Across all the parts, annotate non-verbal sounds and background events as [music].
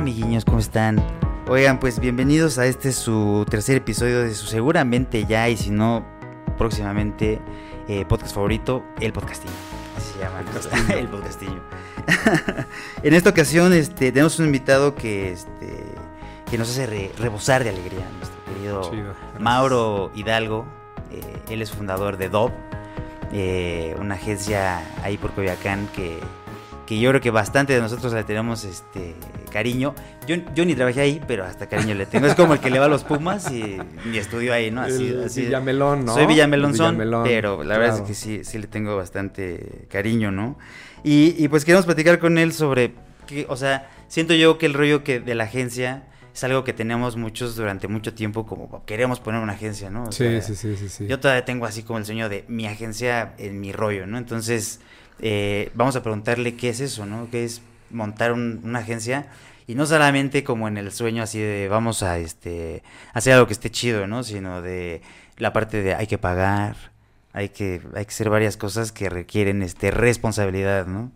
Amiguiños, ¿cómo están? Oigan, pues bienvenidos a este su tercer episodio de su seguramente ya y si no, próximamente eh, podcast favorito, El Podcastillo. Así se llama. El Castillo. [laughs] el Podcastillo. [laughs] en esta ocasión este, tenemos un invitado que, este, que nos hace re- rebosar de alegría, nuestro querido Chido. Mauro Hidalgo. Eh, él es fundador de DOB, eh, una agencia ahí por Coyoacán que, que yo creo que bastante de nosotros le tenemos este cariño. Yo, yo ni trabajé ahí, pero hasta cariño le tengo. Es como el que le va a los Pumas y, y estudió ahí, ¿no? Así, El así. Villamelón, ¿no? Soy Villamelonzón, Villamelón, pero la verdad es que sí, sí le tengo bastante cariño, ¿no? Y, y pues queremos platicar con él sobre, que, o sea, siento yo que el rollo que de la agencia es algo que tenemos muchos durante mucho tiempo, como queremos poner una agencia, ¿no? O Sí, sea, sí, sí, sí, sí. Yo todavía tengo así como el sueño de mi agencia en mi rollo, ¿no? Entonces, eh, vamos a preguntarle qué es eso, ¿no? ¿Qué es montar un- una agencia? Y no solamente como en el sueño así de vamos a este hacer algo que esté chido, ¿no? Sino de la parte de hay que pagar, hay que, hay que hacer varias cosas que requieren este responsabilidad, ¿no?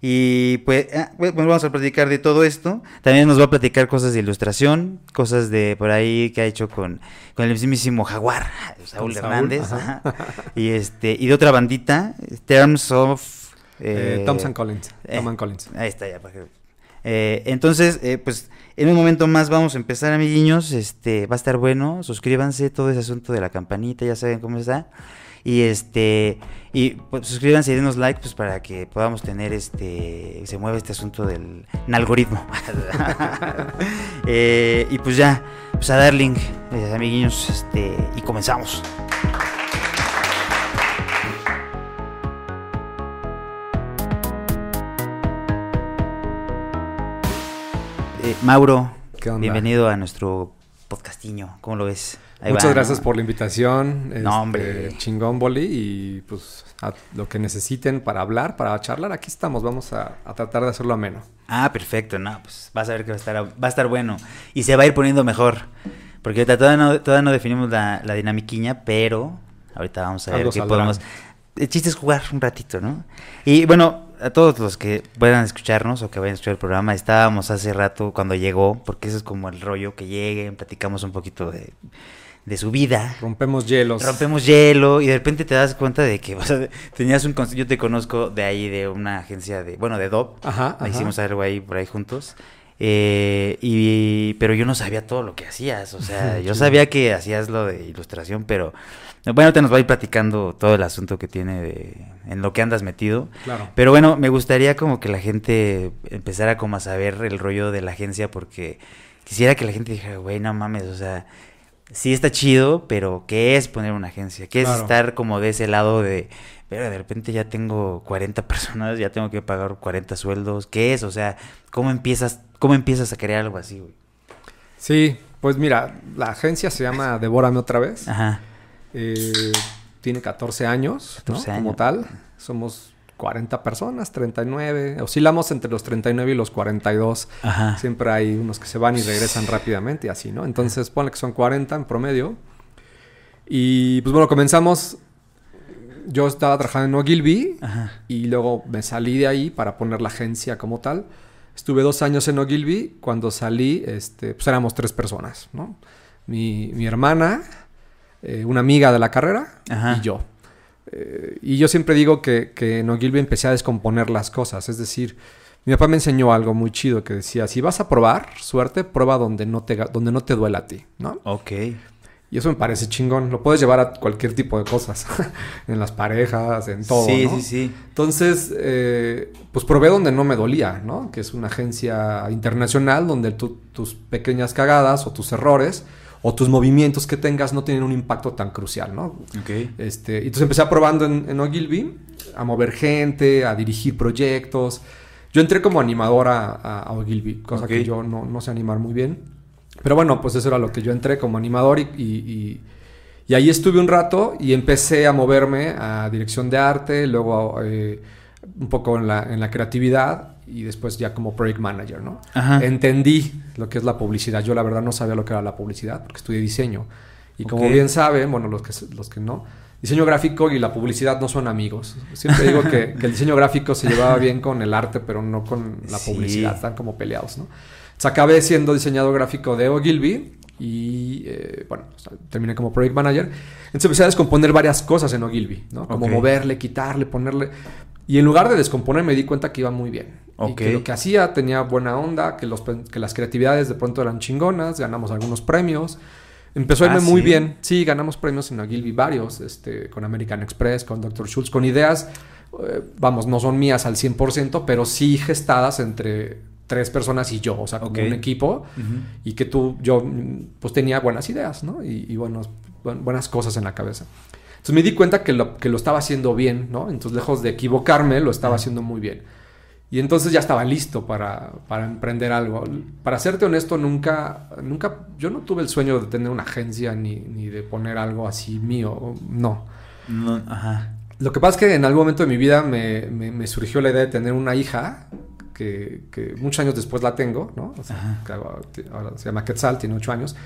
Y pues, ah, pues, bueno, vamos a platicar de todo esto. También nos va a platicar cosas de ilustración, cosas de por ahí que ha hecho con, con el mismísimo Jaguar, Saúl Saúl, Hernández. ajá. ajá. Y este, y de otra bandita, Terms of Eh, eh, Thompson Collins. eh, and Collins. Ahí está ya. entonces, pues en un momento más vamos a empezar, amiguiños. Este, va a estar bueno. Suscríbanse, todo ese asunto de la campanita, ya saben cómo está. Y este, y pues, suscríbanse y denos like, pues para que podamos tener este, se mueve este asunto del algoritmo. [laughs] Eh, y pues ya, pues a dar link, eh, amiguiños, este, y comenzamos. Eh, Mauro, ¿Qué onda? bienvenido a nuestro podcastiño. ¿Cómo lo ves? Ahí Muchas va, gracias ¿no? por la invitación. este, hombre. Chingón, Boli. Y pues a lo que necesiten para hablar, para charlar, aquí estamos. Vamos a, a tratar de hacerlo ameno. Ah, perfecto, no, pues vas a ver que va a estar, va a estar bueno. Y se va a ir poniendo mejor. Porque ahorita todavía no, todavía no definimos la, la dinamiquiña, pero ahorita vamos a ver Algo qué podemos. El chiste es jugar un ratito, ¿no? Y bueno, a todos los que puedan escucharnos o que vayan a escuchar el programa, estábamos hace rato cuando llegó, porque eso es como el rollo que lleguen, platicamos un poquito de, de su vida. Rompemos hielos. Rompemos hielo y de repente te das cuenta de que [laughs] o sea, tenías un... Yo te conozco de ahí, de una agencia de... Bueno, de DOP. Ajá, ajá. Hicimos algo ahí por ahí juntos. Eh, y, pero yo no sabía todo lo que hacías. O sea, [laughs] yo sabía que hacías lo de ilustración, pero... Bueno, te nos va a ir platicando todo el asunto que tiene de, en lo que andas metido. Claro. Pero bueno, me gustaría como que la gente empezara como a saber el rollo de la agencia porque quisiera que la gente dijera, güey, no mames, o sea, sí está chido, pero ¿qué es poner una agencia? ¿Qué es Claro. estar como de ese lado de, pero de repente ya tengo 40 personas, ya tengo que pagar 40 sueldos? ¿Qué es? O sea, ¿cómo empiezas, cómo empiezas a crear algo así, güey? Sí, pues mira, la agencia se llama Devórame otra vez. Ajá. Eh, tiene 14 años, ¿no? 14 Como años. tal. Somos 40 personas, 39. Oscilamos entre los 39 y los 42. Ajá. Siempre hay unos que se van y regresan rápidamente y así, ¿no? Entonces, ponle que son 40 en promedio. Y pues bueno, comenzamos. Yo estaba trabajando en Ogilvy Ajá. y luego me salí de ahí para poner la agencia como tal. Estuve dos años en Ogilvy. Cuando salí, este, pues éramos tres personas, ¿no? Mi, mi hermana, eh, una amiga de la carrera Ajá. y yo. Eh, y yo siempre digo que, que en Ogilvy empecé a descomponer las cosas. Es decir, mi papá me enseñó algo muy chido que decía, si vas a probar, suerte, prueba donde no te, donde no te duela a ti, ¿no? Ok. Y eso me parece chingón. Lo puedes llevar a cualquier tipo de cosas. [laughs] en las parejas, en todo, sí, ¿no? sí, sí. Entonces, eh, pues probé donde no me dolía, ¿no? Que es una agencia internacional donde tu- tus pequeñas cagadas o tus errores o tus movimientos que tengas no tienen un impacto tan crucial, ¿no? Ok. Este, entonces empecé probando en, en Ogilvy, a mover gente, a dirigir proyectos. Yo entré como animador a, a- Ogilvy, cosa que yo no, no sé animar muy bien. Pero bueno, pues eso era lo que yo entré como animador y, y- y- y ahí estuve un rato y empecé a moverme a dirección de arte, luego eh, un poco en la, en la creatividad y después ya como project manager, ¿no? Ajá. Entendí lo que es la publicidad. Yo la verdad no sabía lo que era la publicidad porque estudié diseño. Y como bien saben, bueno, los que, los que no, diseño gráfico y la publicidad no son amigos. Siempre digo que, que el diseño gráfico se llevaba bien con el arte, pero no con la Sí. publicidad. Están como peleados, ¿no? Entonces, acabé siendo diseñador gráfico de Ogilvy y eh, bueno, o sea, terminé como project manager. Entonces empecé a descomponer varias cosas en Ogilvy, ¿no? Como moverle, quitarle, ponerle. Y en lugar de descomponer me di cuenta que iba muy bien. Y que lo que hacía tenía buena onda, que, los, que las creatividades de pronto eran chingonas, ganamos algunos premios. Empezó a irme Ah, muy ¿sí? bien. Sí, ganamos premios en Ogilvy varios, este, con American Express, con Dr. Schultz, con ideas, eh, vamos, no son mías al 100%, pero sí gestadas entre tres personas y yo, o sea, como un equipo y que tú, yo, pues tenía buenas ideas, ¿no? Y, y buenos- buenas cosas en la cabeza. Entonces me di cuenta que lo, que lo estaba haciendo bien, ¿no? Entonces, lejos de equivocarme, lo estaba haciendo muy bien. Y entonces ya estaba listo para, para emprender algo. Para serte honesto, nunca, nunca, yo no tuve el sueño de tener una agencia ni, ni de poner algo así mío, no. No, ajá. Lo que pasa es que en algún momento de mi vida me, me- me surgió la idea de tener una hija, que, que muchos años después la tengo, ¿no? O sea, ahora, se llama Quetzal, tiene ocho años.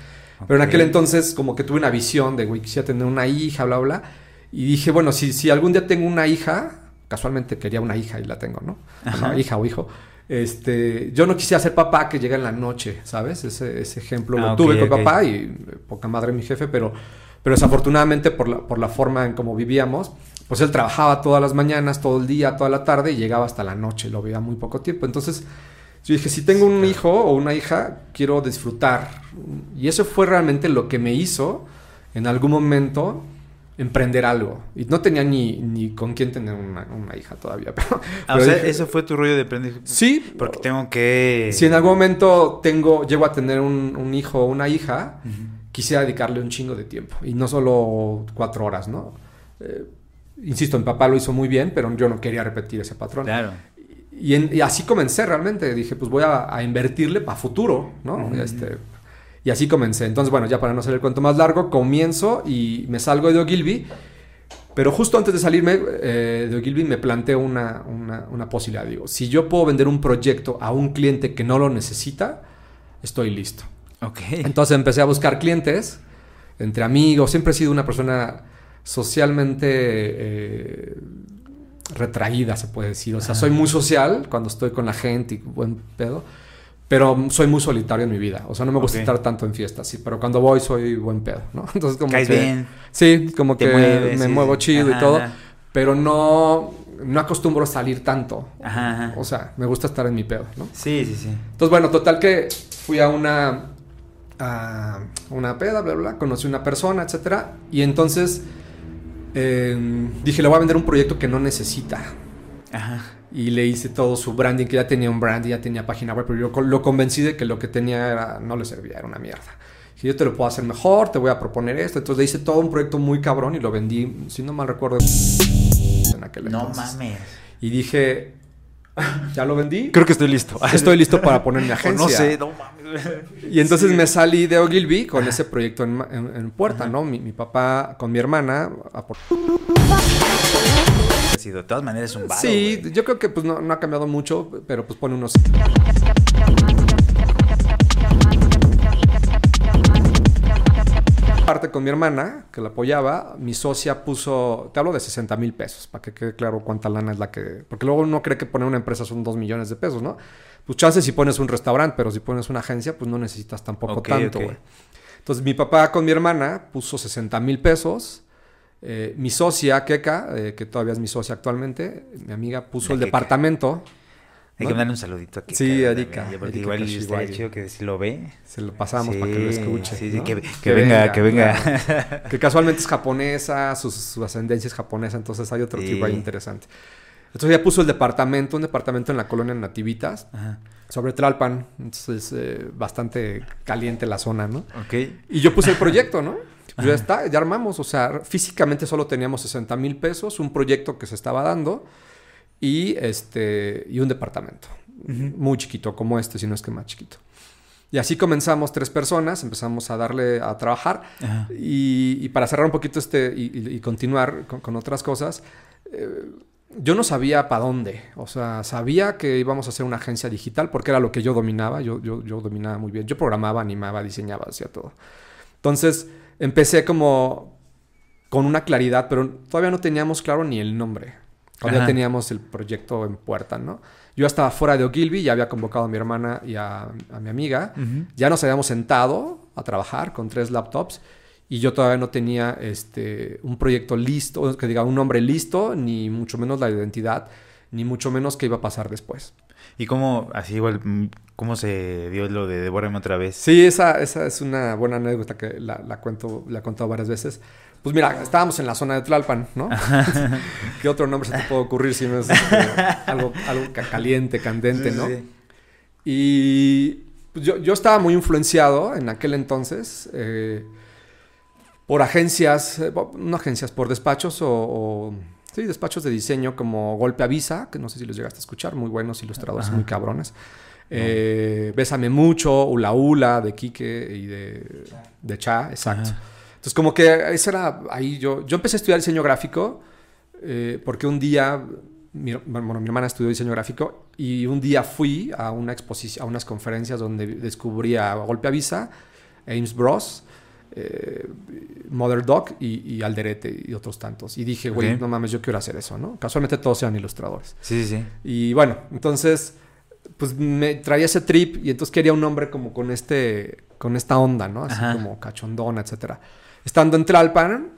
Pero en aquel entonces como que tuve una visión de, güey, quisiera tener una hija, bla, bla. Y dije, bueno, si, si algún día tengo una hija, casualmente quería una hija y la tengo, ¿no? Ajá, hija o hijo. Este, yo no quisiera ser papá que llega en la noche, ¿sabes? Ese, ese ejemplo Ah, lo ok, tuve con ok. papá y eh, poca madre mi jefe, pero, pero desafortunadamente por la, por la forma en cómo vivíamos, pues él trabajaba todas las mañanas, todo el día, toda la tarde y llegaba hasta la noche, lo veía muy poco tiempo. Entonces yo dije, si tengo un hijo o una hija, quiero disfrutar. Y eso fue realmente lo que me hizo en algún momento emprender algo. Y no tenía ni, ni con quién tener una, una hija todavía. [laughs] Pero, Ah, o sea, dije, eso fue tu rollo de aprender. Sí, Porque tengo que. si en algún momento tengo, llego a tener un, un hijo o una hija, quisiera dedicarle un chingo de tiempo. Y no solo cuatro horas, ¿no? Eh, insisto, mi papá lo hizo muy bien, pero yo no quería repetir ese patrón. Claro. Y, en- y así comencé realmente. Dije, pues voy a, a invertirle para futuro, ¿no? Este, y así comencé. Entonces, bueno, ya para no hacer el cuento más largo, comienzo y me salgo de Ogilvy. Pero justo antes de salirme eh, de Ogilvy me planteo una, una, una posibilidad. Digo, si yo puedo vender un proyecto a un cliente que no lo necesita, estoy listo. Ok. Entonces empecé a buscar clientes entre amigos. Siempre he sido una persona socialmente eh, retraída, se puede decir. O sea, soy muy social cuando estoy con la gente y buen pedo. Pero soy muy solitario en mi vida. O sea, no me gusta estar tanto en fiestas, sí. Pero cuando voy soy buen pedo, ¿no? [laughs] Entonces como Caes que... bien. Sí, como Te que mueves, me sí, muevo chido y todo. ajá. Pero no, no acostumbro a salir tanto. Ajá, ajá. O sea, me gusta estar en mi pedo, ¿no? Sí, sí, sí. Entonces, bueno, total que fui a una, a una peda, bla, bla, bla, conocí una persona, etcétera, y entonces eh, dije, le voy a vender un proyecto que no necesita. Ajá. Y le hice todo su branding, que ya tenía un branding, ya tenía página web, pero yo lo convencí de que lo que tenía era, no le servía, era una mierda. Dije, yo te lo puedo hacer mejor, te voy a proponer esto. Entonces le hice todo un proyecto muy cabrón y lo vendí, si no mal recuerdo, en aquel No entonces. mames. Y dije, ya lo vendí. Creo que estoy listo. Estoy listo para poner mi O agencia. no sé, no mames. Y entonces Sí. me salí de Ogilvy con ese proyecto en, en- en puerta, ¿no? Mi, mi papá con mi hermana. apor- Sí, de todas maneras es un varo, sí, yo creo que pues no, no ha cambiado mucho, pero pues pone unos... Parte con mi hermana, que la apoyaba, mi socia puso, te hablo de 60 mil pesos, para que quede claro cuánta lana es la que... Porque luego uno cree que poner una empresa son 2 millones de pesos, ¿no? Pues chances si pones un restaurante, pero si pones una agencia, pues no necesitas tampoco tanto, güey. Entonces mi papá con mi hermana puso 60 mil pesos. Eh, mi socia, Keka, eh, que todavía es mi socia actualmente, mi amiga puso La el Keka. departamento. Hay ¿no? que mandarle un saludito aquí. Sí, Erika, Porque igual Kashiwagi. chido que si lo ve. Se lo pasamos para que lo escuche. Sí, sí, ¿no? que, que venga, que venga. claro. [laughs] que casualmente es japonesa, su, su ascendencia es japonesa, entonces hay otro Sí. tipo ahí interesante. Entonces ya puso el departamento, un departamento en la colonia Nativitas, Ajá. sobre Tlalpan. Entonces, eh, bastante caliente la zona, ¿no? Ok. Y yo puse el proyecto, ¿no? [laughs] Pues ya está, ya armamos. O sea, físicamente solo teníamos 60 mil pesos, un proyecto que se estaba dando y, este, y un departamento. Muy chiquito, como este, si no es que más chiquito. Y así comenzamos tres personas, empezamos a darle a trabajar. Y, y para cerrar un poquito este y, y- y continuar con, con otras cosas, eh, yo no sabía para dónde. O sea, sabía que íbamos a hacer una agencia digital porque era lo que yo dominaba. Yo, yo, yo dominaba muy bien. Yo programaba, animaba, diseñaba, hacía todo. Entonces empecé como con una claridad, pero todavía no teníamos claro ni el nombre. Ya Ajá. teníamos el proyecto en puerta, ¿no? Yo estaba fuera de Ogilvy, ya había convocado a mi hermana y a, a mi amiga. Ya nos habíamos sentado a trabajar con tres laptops y yo todavía no tenía este, un proyecto listo, que diga un nombre listo, ni mucho menos la identidad, ni mucho menos qué iba a pasar después. ¿Y cómo, así igual, mm, cómo se dio lo de Devórame otra vez? Sí, esa, esa es una buena anécdota que la, la cuento, la he contado varias veces. Pues mira, estábamos en la zona de Tlalpan, ¿no? [laughs] ¿Qué otro nombre se te puede ocurrir si no es este, algo, algo ca- caliente, candente, Sí, ¿no? sí. Y pues, yo, yo estaba muy influenciado en aquel entonces eh, por agencias, eh, no agencias, por despachos o, o- sí, despachos de diseño como Golpe Avisa, que no sé si los llegaste a escuchar, muy buenos ilustradores, Ajá. muy cabrones. Eh, Bésame Mucho, Ula Ula de Quique y de, de Cha, exacto. Ajá. Entonces como que eso era ahí yo, yo empecé a estudiar diseño gráfico eh, porque un día, mi, bueno, mi hermana estudió diseño gráfico y un día fui a una exposición, a unas conferencias donde descubrí a Golpe Avisa, Ames Bros, eh, Mother Dog y, y Alderete y otros tantos. Y dije, güey, no mames, yo quiero hacer eso, ¿no? Casualmente todos eran ilustradores. Sí, sí, sí. Y bueno, entonces, pues me traía ese trip y entonces quería un nombre como con este, con esta onda, ¿no? Así Ajá. como cachondona, etcétera. Estando en Tlalpan,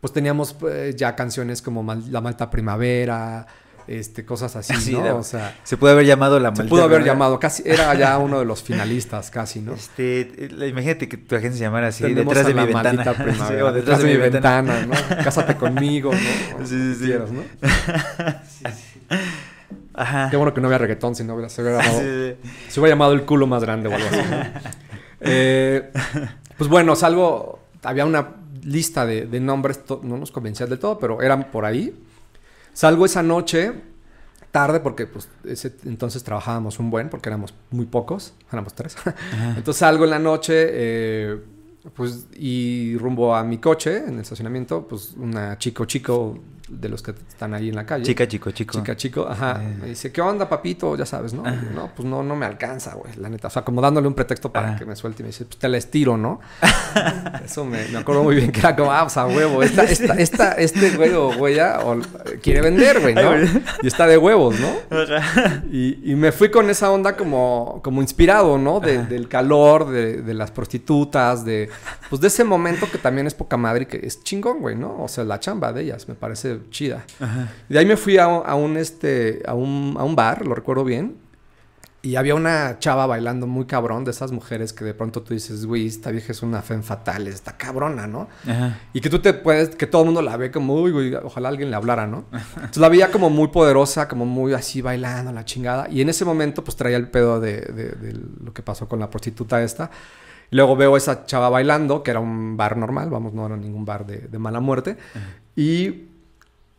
pues teníamos pues, ya canciones como Mal- La Malta Primavera, este, cosas así, [laughs] Sí, ¿no? la- o sea, Se puede haber llamado la se maldita pudo haber Primavera. llamado, casi, era ya [laughs] uno de los finalistas, casi, ¿no? Este, eh, imagínate que tu agencia se llamara así, detrás de mi la ventana. maldita [laughs] Sí, primavera, o detrás de mi ventana. ¿no? Cásate conmigo, ¿no? Sí, sí, sí. Quieras, ¿no? Ajá. Qué bueno que no había reggaetón, si no hubiera, se hubiera llamado Sí, sí. Se hubiera llamado el culo más grande o algo así. ¿no? Eh, pues bueno, salgo. Había una lista de, de nombres, no nos convencía del todo, pero eran por ahí. Salgo esa noche, tarde, porque pues ese entonces trabajábamos un buen, porque éramos muy pocos, éramos tres. [laughs] Entonces salgo en la noche, eh, pues, y rumbo a mi coche, en el estacionamiento, pues una chico chico de los que están ahí en la calle. Chica, chico, chico. Chica, chico, ajá. Eh. Me dice, ¿qué onda, papito? Ya sabes, ¿no? Yo, no, pues no, no me alcanza, güey, la neta. O sea, como dándole un pretexto para Ajá. que me suelte. Y me dice, pues te la estiro, ¿no? [laughs] Eso me, me acuerdo muy bien que era como, ah, o sea, huevo. Esta, [laughs] esta, esta, este güey o güey o, quiere vender, güey, ¿no? Y está de huevos, ¿no? Y, y me fui con esa onda como, como inspirado, ¿no? De- del calor, de, de las prostitutas, de... Pues de ese momento que también es poca madre y que es chingón, güey, ¿no? O sea, la chamba de ellas me parece chida. Ajá. De ahí me fui a, un- a un, este, a, un, a un bar, lo recuerdo bien. Y había una chava bailando muy cabrón de esas mujeres que de pronto tú dices, güey, esta vieja es una fe fatal, está cabrona, ¿no? Ajá. Y que tú te puedes, que todo el mundo la ve como, uy, güey, ojalá alguien le hablara, ¿no? Entonces la veía como muy poderosa, como muy así bailando, la chingada. Y en ese momento, pues traía el pedo de, de- de lo que pasó con la prostituta esta. Y luego veo a esa chava bailando, que era un bar normal, vamos, no era ningún bar de, de mala muerte. Y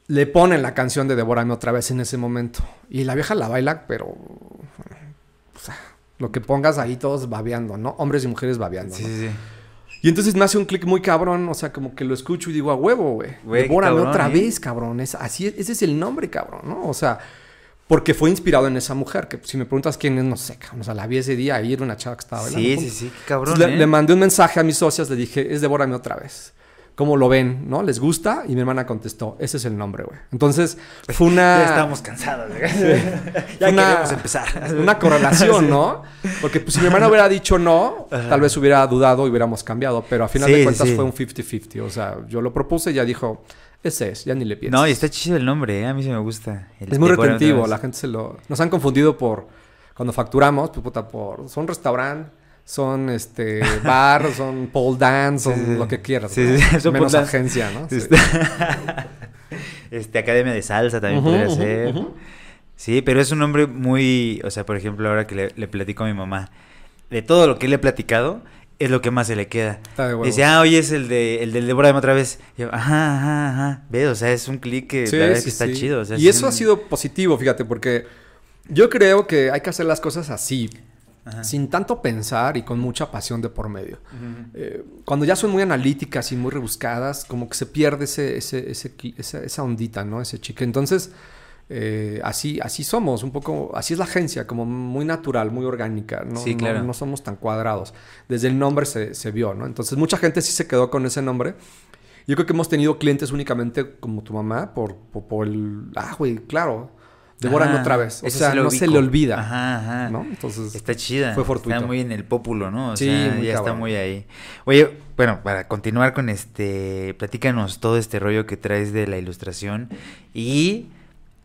le ponen la canción de Devórame otra vez en ese momento. Y la vieja la baila, pero. O sea, lo que pongas ahí todos babeando, ¿no? Hombres y mujeres babeando. Sí, ¿no? sí, sí. Y entonces me hace un clic muy cabrón, o sea, como que lo escucho y digo, a huevo, güey. Devórame cabrón, otra ¿eh? vez, cabrón. Es, así, ese es el nombre, cabrón, ¿no? O sea, porque fue inspirado en esa mujer, que si me preguntas quién es, no sé, cabrón. O sea, la vi ese día ahí, era una chava que estaba bailando. Sí, sí, sí, qué cabrón. Le, ¿eh? le mandé un mensaje a mis socias, le dije, es Devórame otra vez. ¿Cómo lo ven? ¿No? ¿Les gusta? Y mi hermana contestó, ese es el nombre, güey. Entonces, fue una... [laughs] Ya estábamos cansados. [laughs] ya Una- queremos empezar. una correlación, [laughs] ¿no? Porque pues, si mi hermana hubiera dicho no, Ajá. tal vez hubiera dudado y hubiéramos cambiado. Pero a final Sí, de cuentas fue un 50-50. O sea, yo lo propuse y ya dijo, ese es, ya ni le piensas. No, y está chido el nombre, ¿eh? A mí sí me gusta. El Es muy retentivo, la gente se lo... Nos han confundido por... Cuando facturamos, pues puta, por... Son restaurante, son este bar, [laughs] son pole dance, son Sí, sí. lo que quieras. Sí, Menos agencia, ¿no? Sí. [laughs] Este, Academia de Salsa también podría ser. Sí, pero es un nombre muy... O sea, por ejemplo, ahora que le, le platico a mi mamá, de todo lo que le he platicado, es lo que más se le queda. Está de. Dice, ah, oye, es el de el del Devórame otra vez. Y yo, ajá, ajá, ajá. Ve, o sea, es un clic que Sí, la verdad es sí, que está sí. chido. o sea, y eso ha sido positivo, fíjate, porque yo creo que hay que hacer las cosas así, Ajá. sin tanto pensar y con mucha pasión de por medio. Eh, cuando ya son muy analíticas y muy rebuscadas, como que se pierde ese, ese, ese esa, esa ondita, ¿no? Ese chique. Entonces, eh, así, así somos, un poco, así es la agencia, como muy natural, muy orgánica, ¿no? Sí, claro. no, somos tan cuadrados. Desde el nombre se, se vio, ¿no? Entonces, mucha gente sí se quedó con ese nombre. Yo creo que hemos tenido clientes únicamente como tu mamá por, por, el... Ah, güey, claro. Devorando otra vez. O sea, no se le olvida. Ajá, ajá. ¿no? Entonces. Está chida. Fue fortuito. Está muy en el pópulo, ¿no? O sí, sea, ya está muy ahí. Oye, bueno, para continuar con este. Platícanos todo este rollo que traes de la ilustración. Y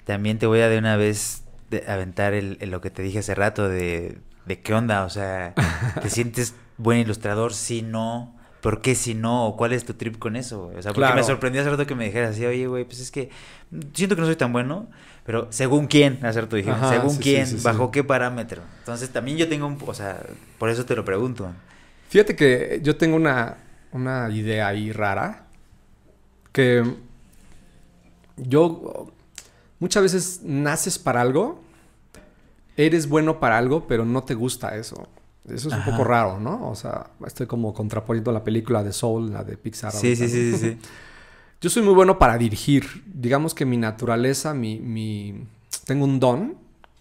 también te voy a de una vez aventar el, lo que te dije hace rato de, de qué onda. O sea, ¿te [laughs] sientes buen ilustrador? Si no. ¿Por qué si no? ¿O cuál es tu trip con eso? O sea, porque me sorprendió hace rato que me dijeras así, oye, güey, pues es que siento que no soy tan bueno, pero según quién, hacer tu dije, según quién, bajo qué parámetro. Entonces también yo tengo un, o sea, por eso te lo pregunto. Fíjate que yo tengo una, una idea ahí rara, que yo muchas veces naces para algo, eres bueno para algo, pero no te gusta eso. Eso es un poco raro, ¿no? O sea, estoy como contraponiendo la película de Soul, la de Pixar. Sí, sí, sí, sí, sí. [laughs] Yo soy muy bueno para dirigir. Digamos que mi naturaleza, mi, mi... Tengo un don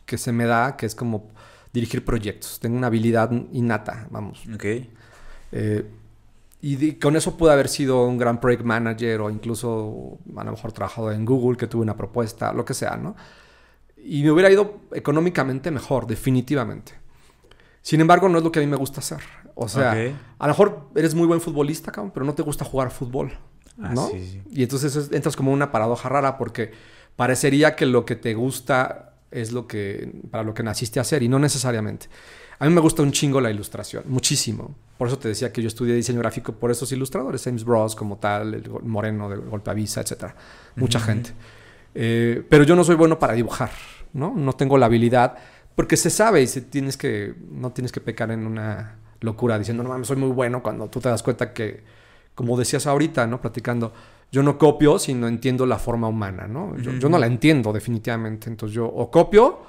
que se me da, que es como dirigir proyectos. Tengo una habilidad innata, vamos. Ok. Eh, y con eso pude haber sido un gran project manager o incluso a lo mejor trabajado en Google, que tuve una propuesta, lo que sea, ¿no? Y me hubiera ido económicamente mejor, definitivamente. Sin embargo, no es lo que a mí me gusta hacer. O sea, a lo mejor eres muy buen futbolista, cabrón, pero no te gusta jugar fútbol. Ah, ¿no? Y entonces entras como una paradoja rara porque parecería que lo que te gusta es lo que para lo que naciste a hacer y no necesariamente. A mí me gusta un chingo la ilustración, muchísimo. Por eso te decía que yo estudié diseño gráfico por esos ilustradores, James Bros como tal, el Moreno del Golpe Avisa, etcétera. Mucha gente. Eh, pero yo no soy bueno para dibujar, ¿no? No tengo la habilidad porque se sabe y se tienes que no tienes que pecar en una locura diciendo, "No mames, soy muy bueno" cuando tú te das cuenta que como decías ahorita, ¿no? Platicando, yo no copio, sino entiendo la forma humana, ¿no? Yo, no la entiendo definitivamente. Entonces yo o copio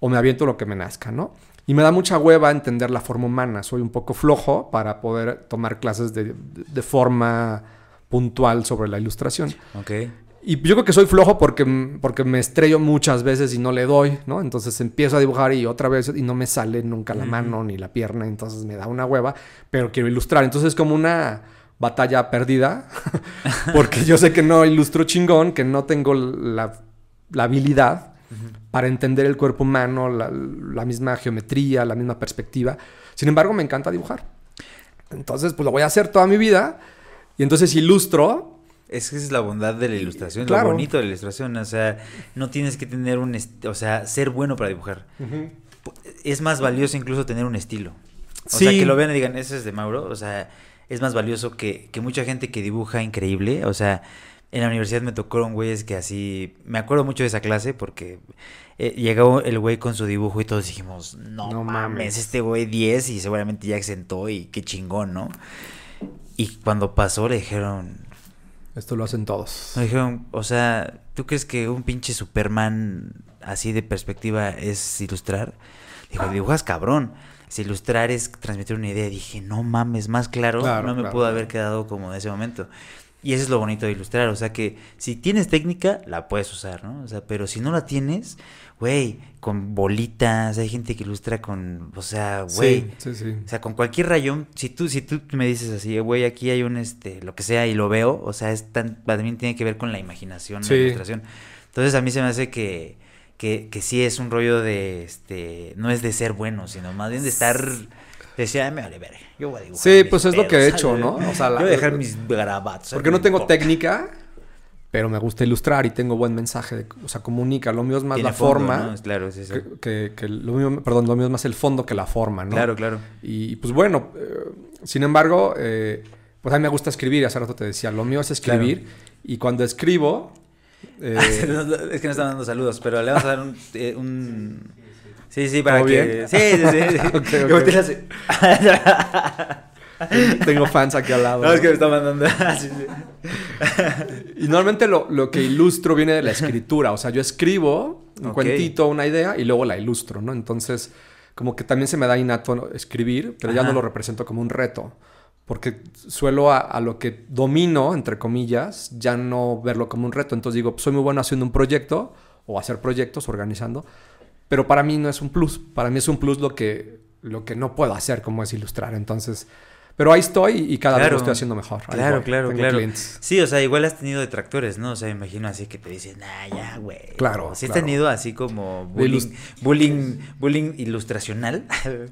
o me aviento lo que me nazca, ¿no? Y me da mucha hueva entender la forma humana. Soy un poco flojo para poder tomar clases de, forma puntual sobre la ilustración. Ok. Y yo creo que soy flojo porque, porque me estrello muchas veces y no le doy, ¿no? Entonces empiezo a dibujar y otra vez y no me sale nunca la mano ni la pierna, entonces me da una hueva, pero quiero ilustrar. Entonces es como una batalla perdida, [laughs] porque yo sé que no ilustro chingón, que no tengo la, habilidad para entender el cuerpo humano, la, misma geometría, la misma perspectiva. Sin embargo, me encanta dibujar. Entonces, pues lo voy a hacer toda mi vida. Y entonces ilustro. Es que esa es la bondad de la ilustración, lo bonito de la ilustración. O sea, no tienes que tener un... O sea, ser bueno para dibujar. Es más valioso incluso tener un estilo. O sea, que lo vean y digan, ese es de Mauro. O sea, es más valioso que, que mucha gente que dibuja increíble. O sea, en la universidad me tocaron güeyes que así. Me acuerdo mucho de esa clase porque eh, llegó el güey con su dibujo y todos dijimos, no, mames, este güey 10 y seguramente ya exentó y qué chingón, ¿no? Y cuando pasó le dijeron. Esto lo hacen todos. Me dijeron, o sea, ¿tú crees que un pinche Superman así de perspectiva es ilustrar? Dijo, dibujas cabrón si ilustrar es transmitir una idea, dije, no mames, más claro, no me pudo haber quedado como en ese momento. Y eso es lo bonito de ilustrar, o sea que si tienes técnica, la puedes usar, ¿no? O sea, pero si no la tienes, güey, con bolitas, hay gente que ilustra con, o sea, güey, sí, sí, o sea, con cualquier rayón, si tú, si tú me dices así, güey, aquí hay un, este, lo que sea, y lo veo, o sea, es tan, también tiene que ver con la imaginación, la ilustración. Entonces a mí se me hace que que, que sí es un rollo de, este, no es de ser bueno, sino más bien de estar... Decía, me vale ver, yo voy a dibujar. Sí, pues es lo que he hecho, ¿no? O sea, yo voy a dejar mis grabatos. Porque no tengo técnica, pero me gusta ilustrar y tengo buen mensaje. o sea, comunica. Lo mío es más la forma. Claro, sí, sí. Que, que, lo mío, perdón, lo mío es más el fondo que la forma, ¿no? Claro, claro. Y pues bueno, eh, sin embargo, eh, pues a mí me gusta escribir. Hace rato te decía, lo mío es escribir. Y cuando escribo, eh, [laughs] es que no están dando saludos, pero le vamos a dar un... Eh, sí, sí, para que... Sí, sí, sí. [laughs] [laughs] Tengo fans aquí al lado. No, es que me está mandando. y normalmente lo, lo, que ilustro viene de la escritura. O sea, yo escribo un cuentito, una idea y luego la ilustro, ¿no? Entonces, como que también se me da innato escribir, pero ya no lo represento como un reto porque suelo a, lo que domino, entre comillas, ya no verlo como un reto. Entonces digo, soy muy bueno haciendo un proyecto o hacer proyectos, organizando, pero para mí no es un plus. Para mí es un plus lo que, lo que no puedo hacer, como es ilustrar. Entonces, Pero ahí estoy y cada vez lo estoy haciendo mejor. Ahí Claro, voy, claro, tengo claro. clientes. Sí, o sea, igual has tenido detractores, ¿no? O sea, imagino así que te dicen, ah, ya, güey. Claro, Sí has claro. tenido así como bullying, bullying, bullying ilustracional. [laughs]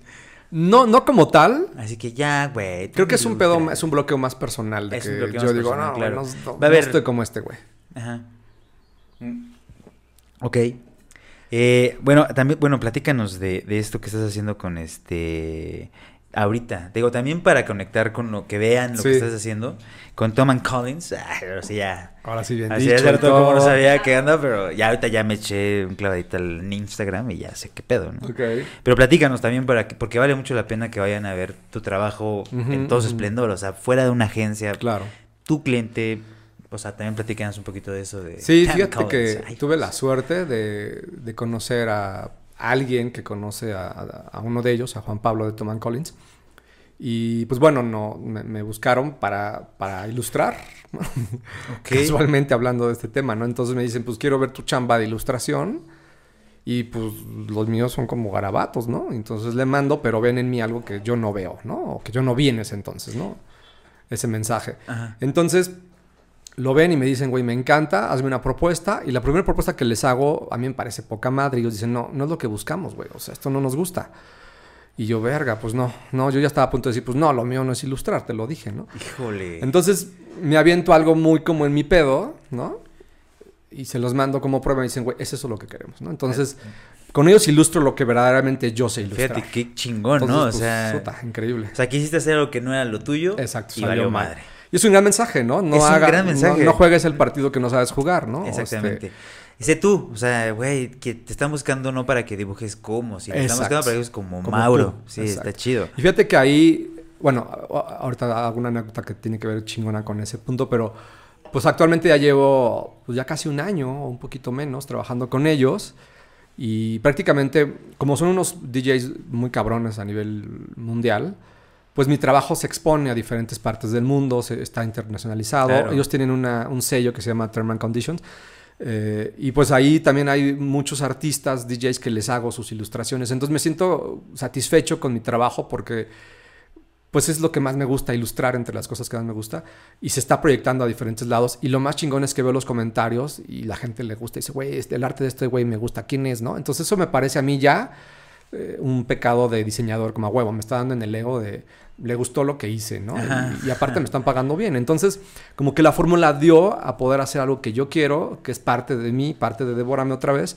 No, no como tal. así que ya, güey. Creo que es un pedo, es un bloqueo más personal. De Es que un bloqueo yo más digo, personal, no, claro. no, no, Va a no haber- estoy como este güey. Ajá. Ok. Eh, bueno, también, bueno, platícanos de, de esto que estás haciendo con este ahorita. Digo, también para conectar con lo que vean lo que estás haciendo con Tom and Collins. Ah, pero sí ya. Ahora sí, bien Así dicho. cierto, como no sabía qué anda, pero ya ahorita ya me eché un clavadito al Instagram y ya sé qué pedo, ¿no? Ok. Pero platícanos también para que, porque vale mucho la pena que vayan a ver tu trabajo en todo su esplendor, o sea, fuera de una agencia, Claro. tu cliente, o sea, también platícanos un poquito de eso de Sí, fíjate Collins. que Ay, tuve la suerte de, de conocer a alguien que conoce a, uno de ellos, a Juan Pablo de Tom Collins. Y pues bueno, no, me, me buscaron para, para ilustrar, ¿no? ok. [laughs] casualmente hablando de este tema, ¿no? Entonces me dicen, pues quiero ver tu chamba de ilustración. Y pues los míos son como garabatos, ¿no? Entonces le mando, pero ven en mí algo que yo no veo, ¿no? O que yo no vi en ese entonces, ¿no? Ese mensaje. Ajá. Entonces, lo ven y me dicen, güey, me encanta, hazme una propuesta. Y la primera propuesta que les hago, a mí me parece poca madre. Y ellos dicen, no, no es lo que buscamos, güey. O sea, esto no nos gusta. Y yo, verga, pues no, no, yo ya estaba a punto de decir, pues no, lo mío no es ilustrar, te lo dije, ¿no? Híjole. Entonces, me aviento algo muy como en mi pedo, ¿no? Y se los mando como prueba y me dicen, güey, es eso lo que queremos, ¿no? Entonces, con ellos ilustro lo que verdaderamente yo sé ilustrar. Fíjate qué chingón, ¿no? O pues, sea, increíble. o sea, quisiste hacer algo que no era lo tuyo Exacto, y valió madre. Y es un gran mensaje, ¿no? No Es un haga- gran no- mensaje. No, juegues el partido que no sabes jugar, ¿no? Exactamente. Este, Y sé tú, o sea, güey, que te están buscando no para que dibujes como, sino te están buscando para que dibujes como, Como Mauro. tú, Sí, exacto. está chido. y fíjate que ahí, bueno, ahorita hago una anécdota que tiene que ver chingona con ese punto, pero pues actualmente ya llevo pues ya casi un año o un poquito menos trabajando con ellos y prácticamente como son unos DJs muy cabrones a nivel mundial, pues mi trabajo se expone a diferentes partes del mundo, se, está internacionalizado. Claro. Ellos tienen una- un sello que se llama Term and Conditions. eh, y pues ahí también hay muchos artistas, DJs que les hago sus ilustraciones. Entonces me siento satisfecho con mi trabajo porque pues es lo que más me gusta ilustrar entre las cosas que más me gusta y se está proyectando a diferentes lados y lo más chingón es que veo los comentarios y la gente le gusta y dice, güey, este- el arte de este güey me gusta, ¿quién es? ¿no? Entonces eso me parece a mí ya eh, un pecado de diseñador como a huevo, me está dando en el ego de le gustó lo que hice, ¿no? Y, y aparte me están pagando bien. Entonces, como que la fórmula dio a poder hacer algo que yo quiero, que es parte de mí, parte de Devórame otra vez,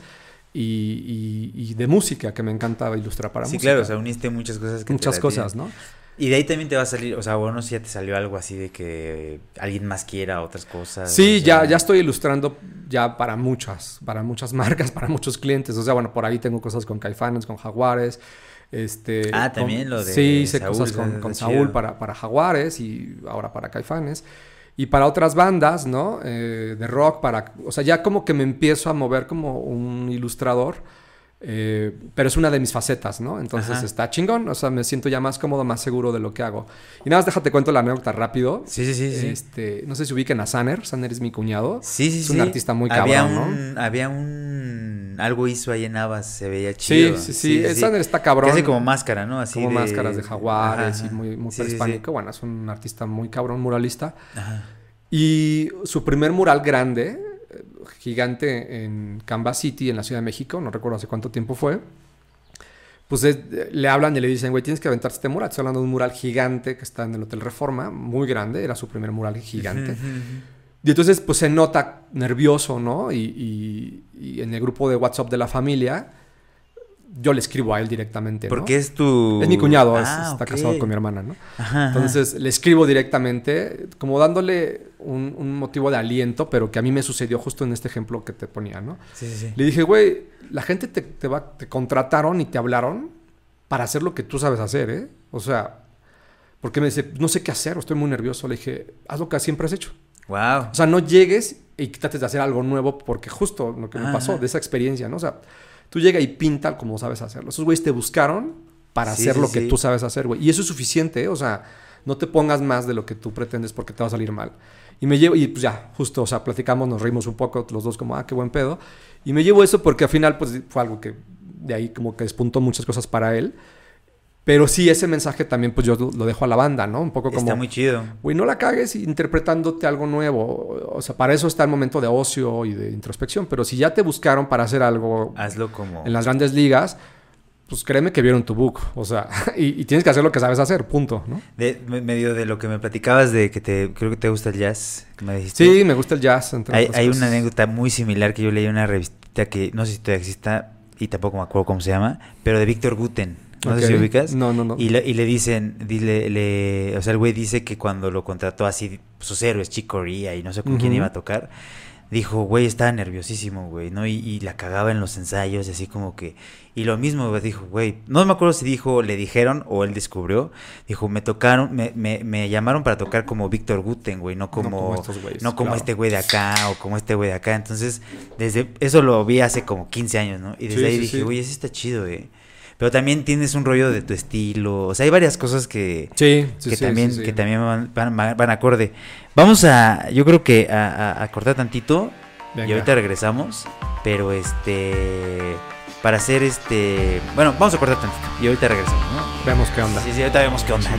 y, y- y de música, que me encanta ilustrar para sí, música. claro, o sea, uniste muchas cosas que Muchas cosas, ¿no? Y de ahí también te va a salir, o sea, bueno, si ya te salió algo así de que alguien más quiera otras cosas. Sí, sea, ya, ya estoy ilustrando ya para muchas, para muchas [laughs] marcas, para muchos clientes. O sea, bueno, por ahí tengo cosas con Caifanes, con Jaguares. Este, Ah, con- también lo de Sí, hice Saúl, cosas con, con. Saúl para, para Jaguares y ahora para Caifanes. Y para otras bandas, ¿no? Eh, de rock, para... O sea, ya como que me empiezo a mover como un ilustrador. Eh, pero es una de mis facetas, ¿no? Entonces Ajá. está chingón. O sea, me siento ya más cómodo, más seguro de lo que hago. Y nada más déjate cuento la anécdota rápido. Sí, sí, sí, sí. Este, no sé si ubiquen a Sanner. Sanner es mi cuñado. Sí, sí, es sí. un artista muy había cabrón, ¿no? Había un... Algo hizo ahí en Navas, se veía chido. Sí, sí, sí. Sanner está cabrón. Casi como máscara, ¿no? Así como de... máscaras de jaguares Ajá. y muy, muy Sí, sí, sí. prehispánico. Bueno, es un artista muy cabrón, muralista. Ajá. Y su primer mural grande, gigante en Canvas City, en la Ciudad de México, no recuerdo hace cuánto tiempo fue. Pues es- le hablan y le dicen, güey, tienes que aventarte este mural. Estoy hablando de un mural gigante que está en el Hotel Reforma, muy grande, era su primer mural gigante. Y entonces, pues se nota nervioso, ¿no? Y, y- y en el grupo de WhatsApp de la familia, yo le escribo a él directamente. ¿no? Porque es tu... Es mi cuñado, es- Ah, está casado con mi hermana, ¿no? Ajá, ajá. Entonces le escribo directamente, como dándole un, un motivo de aliento, pero que a mí me sucedió justo en este ejemplo que te ponía, ¿no? Sí, sí, sí. Le dije, güey, la gente te, te va, te contrataron y te hablaron para hacer lo que tú sabes hacer, ¿eh? O sea, porque me dice, no sé qué hacer, estoy muy nervioso. Le dije, haz lo que siempre has hecho. Wow. O sea, no llegues y trates de hacer algo nuevo porque justo lo que me pasó de esa experiencia, ¿no? O sea, tú llega y pinta como sabes hacerlo. Esos güeyes te buscaron para Sí, hacer sí, lo que tú sabes hacer, güey. Y eso es suficiente, ¿eh? O sea, no te pongas más de lo que tú pretendes porque te va a salir mal. Y me llevo, y pues ya, justo, o sea, platicamos, nos reímos un poco, los dos como, ah, qué buen pedo. Y me llevo eso porque al final, pues fue algo que de ahí como que despuntó muchas cosas para él. Pero sí, ese mensaje también, pues yo lo dejo a la banda, ¿no? Un poco como. Está muy chido. Güey, no la cagues interpretándote algo nuevo. O sea, para eso está el momento de ocio y de introspección. Pero si ya te buscaron para hacer algo. Hazlo como. En las grandes ligas, pues créeme que vieron tu book. O sea, [laughs] y, y tienes que hacer lo que sabes hacer, punto, ¿no? De, medio de lo que me platicabas de que te. Creo que te gusta el jazz. Me dijiste. Sí, me gusta el jazz. Hay, hay una anécdota muy similar que yo leí en una revista que no sé si todavía exista y tampoco me acuerdo cómo se llama, pero de Víctor Guten. No sé si ubicas. No, no, no. Y le, y le dicen, dile, le, o sea, el güey dice que cuando lo contrató así, sus héroes, Chico Ria y no sé con quién iba a tocar, dijo, güey, estaba nerviosísimo, güey, ¿no? Y, la cagaba en los ensayos, así como que... Y lo mismo, güey, dijo, güey, no me acuerdo si dijo, le dijeron o él descubrió, dijo, me tocaron, me, me, me llamaron para tocar como Víctor Guten, güey, no como, no como, este güey de acá o como este güey de acá. Entonces, desde eso lo vi hace como 15 años, ¿no? Y desde ahí dije, güey, ese está chido, güey pero también tienes un rollo de tu estilo. O sea, hay varias cosas que, sí, que, también, que también van, van, acorde. Vamos a, yo creo que a, cortar tantito y ahorita regresamos. Pero este, para hacer este, bueno, vamos a cortar tantito y ahorita regresamos, ¿no? Vemos qué onda. Sí, sí, ahorita vemos qué onda.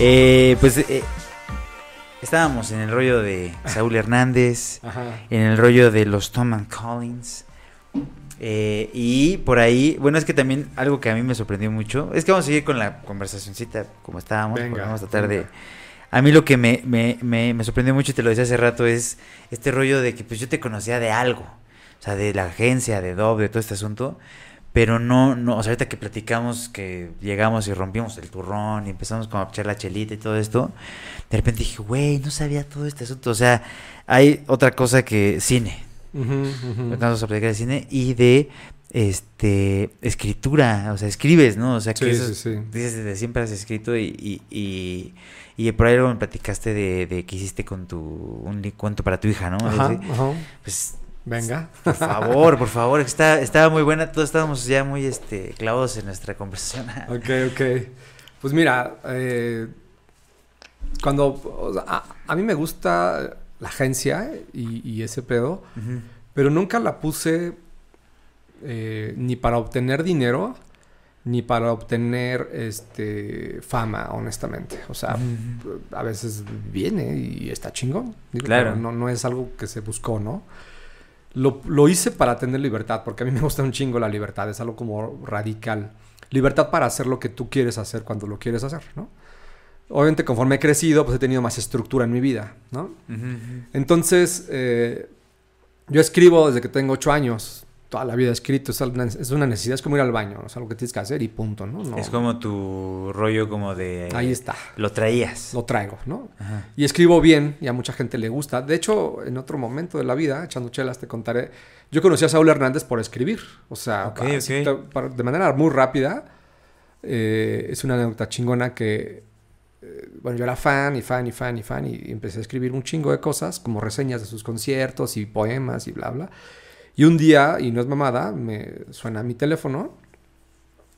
Eh, pues eh, Estábamos en el rollo de [laughs] Saúl Hernández, en el rollo de los Tom Collins. Eh, y por ahí, bueno, es que también algo que a mí me sorprendió mucho, es que vamos a seguir con la conversacioncita como estábamos, vamos a tratar de... A mí lo que me, me, me, me, sorprendió mucho, y te lo decía hace rato, es este rollo de que pues yo te conocía de algo, o sea, de la agencia, de Dove, de todo este asunto, pero no, no, o sea, ahorita que platicamos que llegamos y rompimos el turrón y empezamos como a echar la chelita y todo esto, de repente dije, güey, no sabía todo este asunto. O sea, hay otra cosa que cine. Uh a platicar de cine y de este escritura, o sea, escribes, ¿no? O sea, que eso, dices desde siempre has escrito y, y, y, por ahí luego me platicaste de, de que hiciste con tu un cuento para tu hija, ¿no? Ajá, Pues Venga. Por favor, por favor. Está, estaba muy buena. Todos estábamos ya muy este, clavados en nuestra conversación. [laughs] ok, ok. Pues mira, eh, cuando. a, mí me gusta la agencia y, ese pedo, pero nunca la puse eh, ni para obtener dinero ni para obtener este fama, honestamente. O sea, a veces viene y está chingón. claro. no, no es algo que se buscó, ¿no? Lo, hice para tener libertad, porque a mí me gusta un chingo la libertad, es algo como radical. Libertad para hacer lo que tú quieres hacer cuando lo quieres hacer, ¿no? Obviamente conforme he crecido, pues he tenido más estructura en mi vida, ¿no? Entonces, eh, yo escribo desde que tengo ocho años, toda la vida escrito, es una, es una necesidad, es como ir al baño, es algo que tienes que hacer y punto, ¿no? Es como tu rollo como de... Ahí está. Lo traías. Lo traigo, ¿no? Y escribo bien y a mucha gente le gusta. De hecho, en otro momento de la vida, echando chelas, te contaré, yo conocí a Saúl Hernández por escribir, o sea, de manera muy rápida. Eh, es una anécdota chingona que, eh, bueno, yo era fan y fan y fan y fan y empecé a escribir un chingo de cosas, como reseñas de sus conciertos y poemas y bla, bla. Y un día, y no es mamada, me suena mi teléfono,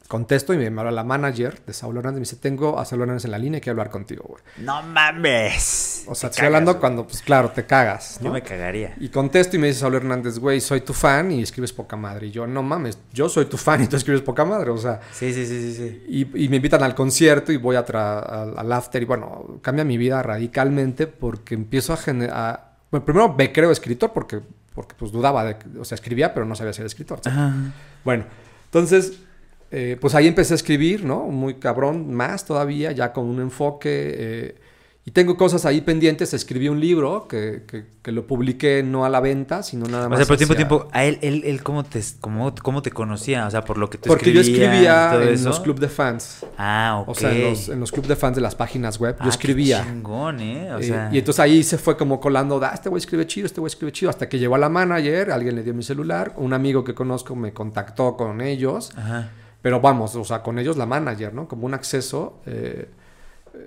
contesto y me habla la manager de Saúl Hernández me dice, tengo a Saúl Hernández en la línea y quiero hablar contigo, güey. No mames. O sea, estoy hablando cuando, pues claro, te cagas. Yo me cagaría. Y contesto y me dice Saúl Hernández, güy, soy tu fan y escribes poca madre. Y yo, no mames, yo soy tu fan y tú escribes poca madre. O sea. Sí, sí, sí, sí. sí. Y, me invitan al concierto y voy a al, al, after y bueno, cambia mi vida radicalmente porque empiezo a generar. Bueno, primero me creo escritor porque porque pues dudaba de, o sea, escribía, pero no sabía ser escritor. Bueno, entonces, eh, pues ahí empecé a escribir, ¿no? Muy cabrón, más todavía, ya con un enfoque. Eh, y tengo cosas ahí pendientes. Escribí un libro que, que, lo publiqué no a la venta, sino nada más. O sea, por tiempo, tiempo, ¿a él, él, él cómo, te, cómo, cómo, te conocía? O sea, por lo que tú Porque yo escribía en los club de fans. Ah, ok. O sea, en los, en los club de fans de las páginas web. yo ah, escribía. Qué chingón, ¿eh? O y entonces ahí se fue como colando, ah, este güey escribe chido, este güey escribe chido. Hasta que llegó a la manager, alguien le dio mi celular, un amigo que conozco me contactó con ellos. Ajá. Pero vamos, o sea, con ellos la manager, ¿no? Como un acceso. Eh,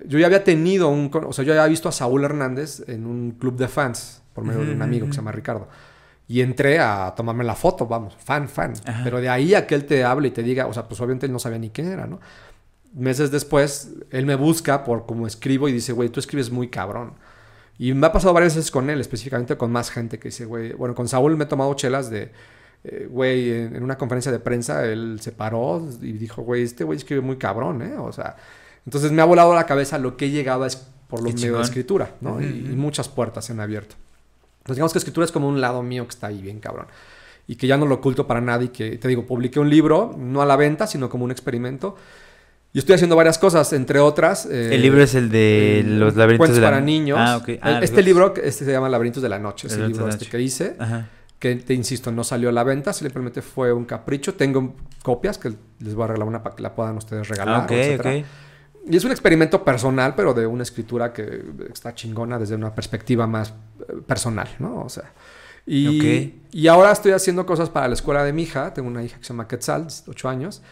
yo ya había tenido un, o sea, yo había visto a Saúl Hernández en un club de fans por medio de un amigo que se llama Ricardo. Y entré a tomarme la foto, vamos, fan, fan. Pero de ahí a que él te hable y te diga, o sea, pues obviamente él no sabía ni quién era, ¿no? Meses después, él me busca por cómo escribo y dice, güey, tú escribes muy cabrón. Y me ha pasado varias veces con él, específicamente con más gente que dice, güey, bueno, con Saúl me he tomado chelas de, eh, güey, en, en una conferencia de prensa él se paró y dijo, güey, este güey escribe muy cabrón, ¿eh? O sea, entonces me ha volado la cabeza lo que he llegado a es por los Qué medios de escritura, ¿no? Ujú, y, y ujú. muchas puertas se han abierto. Entonces digamos que escritura es como un lado mío que está ahí bien cabrón. Y que ya no lo oculto para nadie. Que te digo, publiqué un libro, no a la venta, sino como un experimento. Y estoy haciendo varias cosas, entre otras. eh, el libro es el de el- los laberintos cuentos de la para niños. Ah, ok. Ah, El- los este cuentos. libro este se llama Laberintos de la Noche. Es el de libro este que hice. Ajá. Que te insisto, no salió a la venta, simplemente fue un capricho. Tengo copias que les voy a regalar una para que la puedan ustedes regalar. Ah, ok, etcétera. ok. Y es un experimento personal, pero de una escritura que está chingona desde una perspectiva más eh, personal, ¿no? O sea. Y, Ok. y ahora estoy haciendo cosas para la escuela de mi hija. Tengo una hija que se llama Quetzal, 8 años.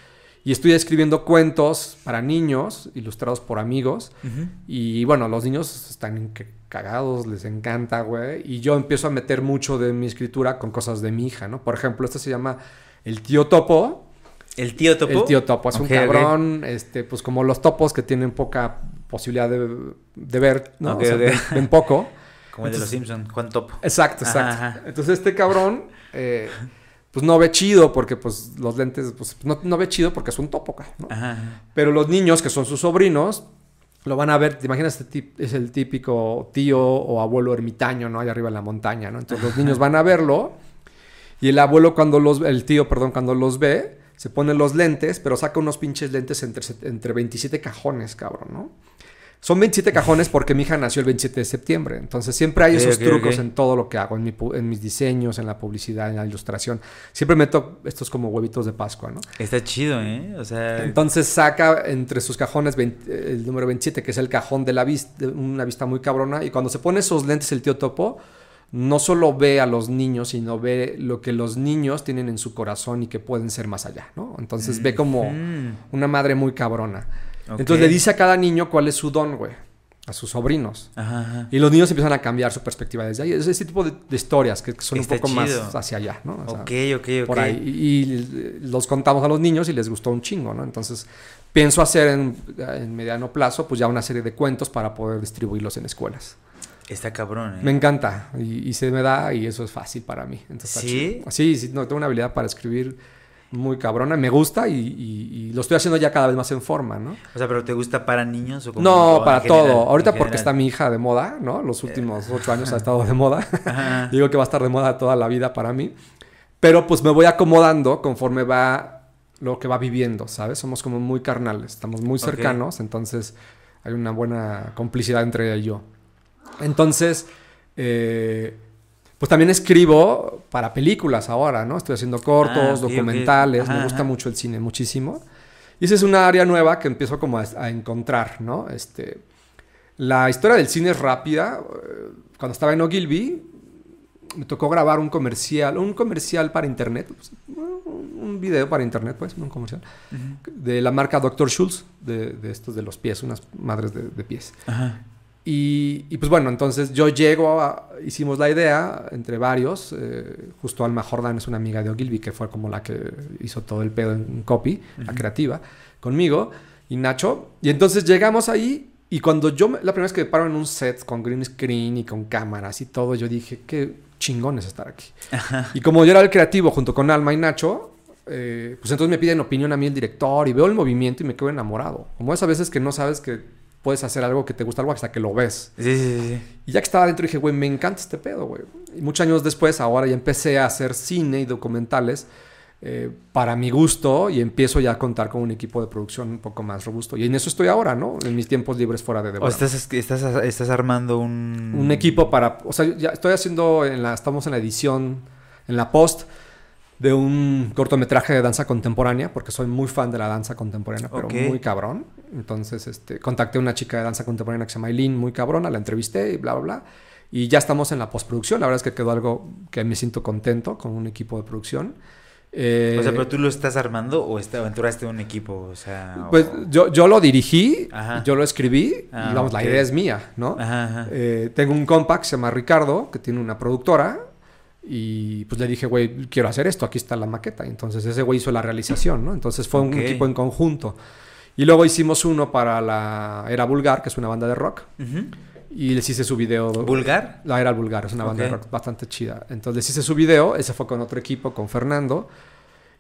Y estoy escribiendo cuentos para niños, ilustrados por amigos. Ujú. Y bueno, los niños están cagados, les encanta, güey. Y yo empiezo a meter mucho de mi escritura con cosas de mi hija, ¿no? Por ejemplo, este se llama El tío topo. ¿El tío Topo? El tío topo es un cabrón, este, pues como los topos que tienen poca posibilidad de, de ver, ¿no? Ok, O sea, ven, ven poco. [laughs] Como el de los Simpsons, Juan Topo. Exacto, exacto. ajá. Entonces este cabrón, eh, pues no ve chido porque pues los lentes, pues no, no ve chido porque es un topo, ¿no? Ajá, ajá. Pero los niños que son sus sobrinos lo van a ver, te imaginas, este tip- es el típico tío o abuelo ermitaño, ¿no? Allá arriba en la montaña, ¿no? Entonces los niños [laughs] van a verlo y el abuelo cuando los, el tío, perdón, cuando los ve, se pone los lentes, pero saca unos pinches lentes entre, entre 27 cajones, cabrón, ¿no? Son 27 cajones porque mi hija nació el 27 de septiembre. Entonces siempre hay esos trucos en todo lo que hago, en, mi pu- en mis diseños, en la publicidad, en la ilustración. Siempre meto estos como huevitos de Pascua, ¿no? Está chido, ¿eh? O sea... Entonces saca entre sus cajones 20 el número 27, que es el cajón de la vista, una vista muy cabrona. Y cuando se pone esos lentes el tío Topo, no solo ve a los niños, sino ve lo que los niños tienen en su corazón y que pueden ser más allá, ¿no? Entonces ve como Mm, una madre muy cabrona. Entonces le dice a cada niño cuál es su don, güey, a sus sobrinos. Ajá, ajá. Y los niños empiezan a cambiar su perspectiva desde ahí. Es ese tipo de, de historias que, que son Está un poco chido. más hacia allá, ¿no? O sea, Ok, ok, ok. por ahí. Y, y los contamos a los niños y les gustó un chingo, ¿no? Entonces, pienso hacer en, en mediano plazo, pues ya una serie de cuentos para poder distribuirlos en escuelas. Está cabrón, ¿eh? Me encanta y, y se me da y eso es fácil para mí. Entonces, ¿Sí? Sí, sí, no, tengo una habilidad para escribir muy cabrona, me gusta y, y- y lo estoy haciendo ya cada vez más en forma, ¿no? O sea, ¿pero te gusta para niños o como No, o para general? todo. Ahorita porque está mi hija de moda, ¿no? Los últimos ocho años ha estado de moda. [laughs] [laughs] Digo que va a estar de moda toda la vida para mí. Pero pues me voy acomodando conforme va lo que va viviendo, ¿sabes? Somos como muy carnales, estamos muy cercanos, entonces hay una buena complicidad entre ella y yo. Entonces, eh, pues también escribo para películas ahora, ¿no? Estoy haciendo cortos, Ah, documentales, me gusta mucho el cine, muchísimo. Y esa es una área nueva que empiezo como a, a encontrar, ¿no? Este, la historia del cine es rápida. Cuando estaba en Ogilvy, me tocó grabar un comercial, un comercial para internet, pues, un video para internet, pues, un comercial, de la marca Dr. Schultz, de, de estos de los pies, unas madres de, de pies. Ajá. Y, y, pues bueno, entonces yo llego, a- hicimos la idea entre varios, eh, justo Alma Jordan es una amiga de Ogilvy, que fue como la que hizo todo el pedo en copy, la creativa, conmigo, y Nacho, y entonces llegamos ahí, y cuando yo, me- la primera vez que me paro en un set con green screen y con cámaras y todo, yo dije, qué chingón es estar aquí. Y como yo era el creativo junto con Alma y Nacho, eh, pues entonces me piden opinión a mí el director y veo el movimiento y me quedo enamorado. Como esas veces que no sabes que puedes hacer algo que te gusta algo hasta que lo ves. Sí, sí, sí. Y ya que estaba adentro dije, güey, me encanta este pedo, güey. Y muchos años después, ahora ya empecé a hacer cine y documentales eh, para mi gusto y empiezo ya a contar con un equipo de producción un poco más robusto. Y en eso estoy ahora, ¿no? En mis tiempos libres fuera de O Débora. estás, estás, estás armando un... Un equipo para... O sea, ya estoy haciendo, en la, estamos en la edición, en la post de un cortometraje de danza contemporánea, porque soy muy fan de la danza contemporánea, pero muy cabrón. Entonces, este, contacté a una chica de danza contemporánea que se llama Eileen, muy cabrona, la entrevisté y bla, bla, bla. Y ya estamos en la postproducción. La verdad es que quedó algo que me siento contento con un equipo de producción. Eh, O sea, pero tú lo estás armando o te aventuraste un equipo, o sea... Pues yo, yo lo dirigí, Ajá. yo lo escribí, Ah, y vamos, ok. la idea es mía, ¿no? Ajá, ajá. Eh, tengo un compa que se llama Ricardo, que tiene una productora. Y pues le dije, güey, quiero hacer esto, aquí está la maqueta. Y entonces ese güey hizo la realización, ¿no? Entonces fue Ok. un equipo en conjunto. Y luego hicimos uno para la Era Vulgar, que es una banda de rock. Ujú. Y les hice su video. ¿Vulgar? La era Vulgar, es una banda de Ok. rock bastante chida. Entonces les hice su video, ese fue con otro equipo, con Fernando.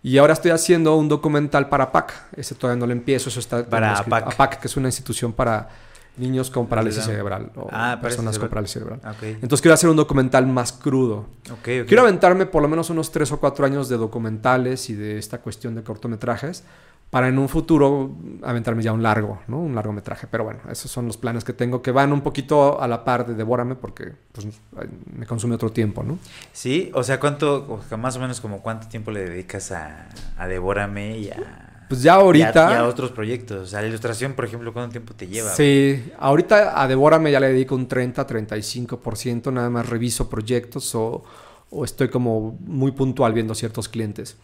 Y ahora estoy haciendo un documental para PAC. Ese todavía no lo empiezo, eso está... Para. APAC. APAC, que es una institución para niños con parálisis cerebral. O Ah, personas con parálisis cerebral. Ok. Entonces quiero hacer un documental más crudo. Ok, ok. Quiero aventarme por lo menos unos tres o cuatro años de documentales y de esta cuestión de cortometrajes para en un futuro aventarme ya un largo, ¿no? Un largometraje. Pero bueno, esos son los planes que tengo que van un poquito a la par de Devórame porque pues, me consume otro tiempo, ¿no? Sí, o sea, ¿cuánto, más o menos como cuánto tiempo le dedicas a, a Devórame y a... Pues ya ahorita... Y a, otros proyectos. O sea, la ilustración, por ejemplo, ¿cuánto tiempo te lleva? Sí, ahorita a Devórame ya le dedico un 30-35%, nada más reviso proyectos o, o estoy como muy puntual viendo ciertos clientes.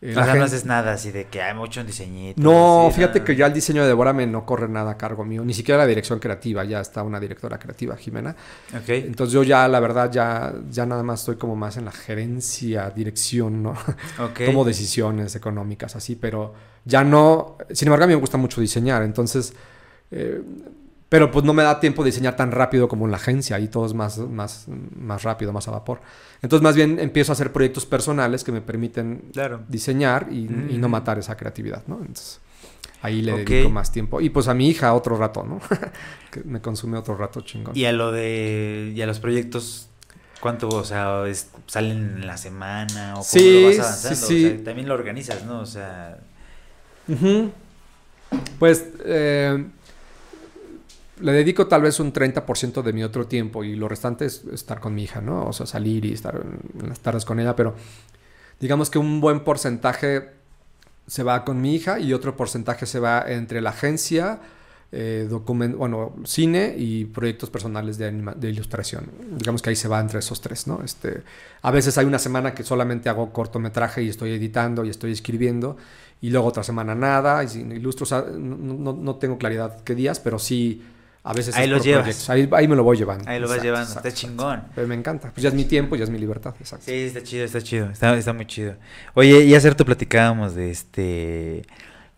Eh, O sea, no haces nada así de que hay mucho un diseñito. No, así, fíjate nada. que ya el diseño de Devórame no corre nada a cargo mío, ni siquiera la dirección creativa, ya está una directora creativa, Jimena. Ok. Entonces yo ya, la verdad, ya, ya nada más estoy como más en la gerencia, dirección, ¿no? Ok. [laughs] Tomo decisiones económicas así, pero ya no... Sin embargo, a mí me gusta mucho diseñar, entonces... eh, pero pues no me da tiempo de diseñar tan rápido como en la agencia, y todo es más, más, más rápido, más a vapor. Entonces más bien empiezo a hacer proyectos personales que me permiten Claro. diseñar y, y no Mm. matar esa creatividad, ¿no? Entonces, ahí le dedico más tiempo. Y pues a mi hija otro rato, ¿no? [laughs] que me consume otro rato chingón. Y a lo de... Y a los proyectos... ¿Cuánto, o sea, es- salen en la semana? ¿O cómo Sí, lo vas sí, avanzando? sí. O sea, también lo organizas, ¿no? O sea... Ujú. Pues eh, le dedico tal vez un 30% de mi otro tiempo y lo restante es estar con mi hija, ¿no? O sea, salir y estar en, las tardes con ella, pero digamos que un buen porcentaje se va con mi hija y otro porcentaje se va entre la agencia, eh, bueno, cine y proyectos personales de, de ilustración. Digamos que ahí se va entre esos tres, ¿no? Este, a veces hay una semana que solamente hago cortometraje y estoy editando y estoy escribiendo y luego otra semana nada y sin ilustro, o sea, no, no- tengo claridad qué días, pero sí a veces Ahí los llevas. Ahí, ahí me lo voy llevando. Ahí lo vas llevando. exacto, está chingón. Pero me encanta. Pues ya es mi tiempo, ya es mi libertad. Exacto. Sí, está chido, está chido. Está, está muy chido. Oye, y hace rato platicábamos de este.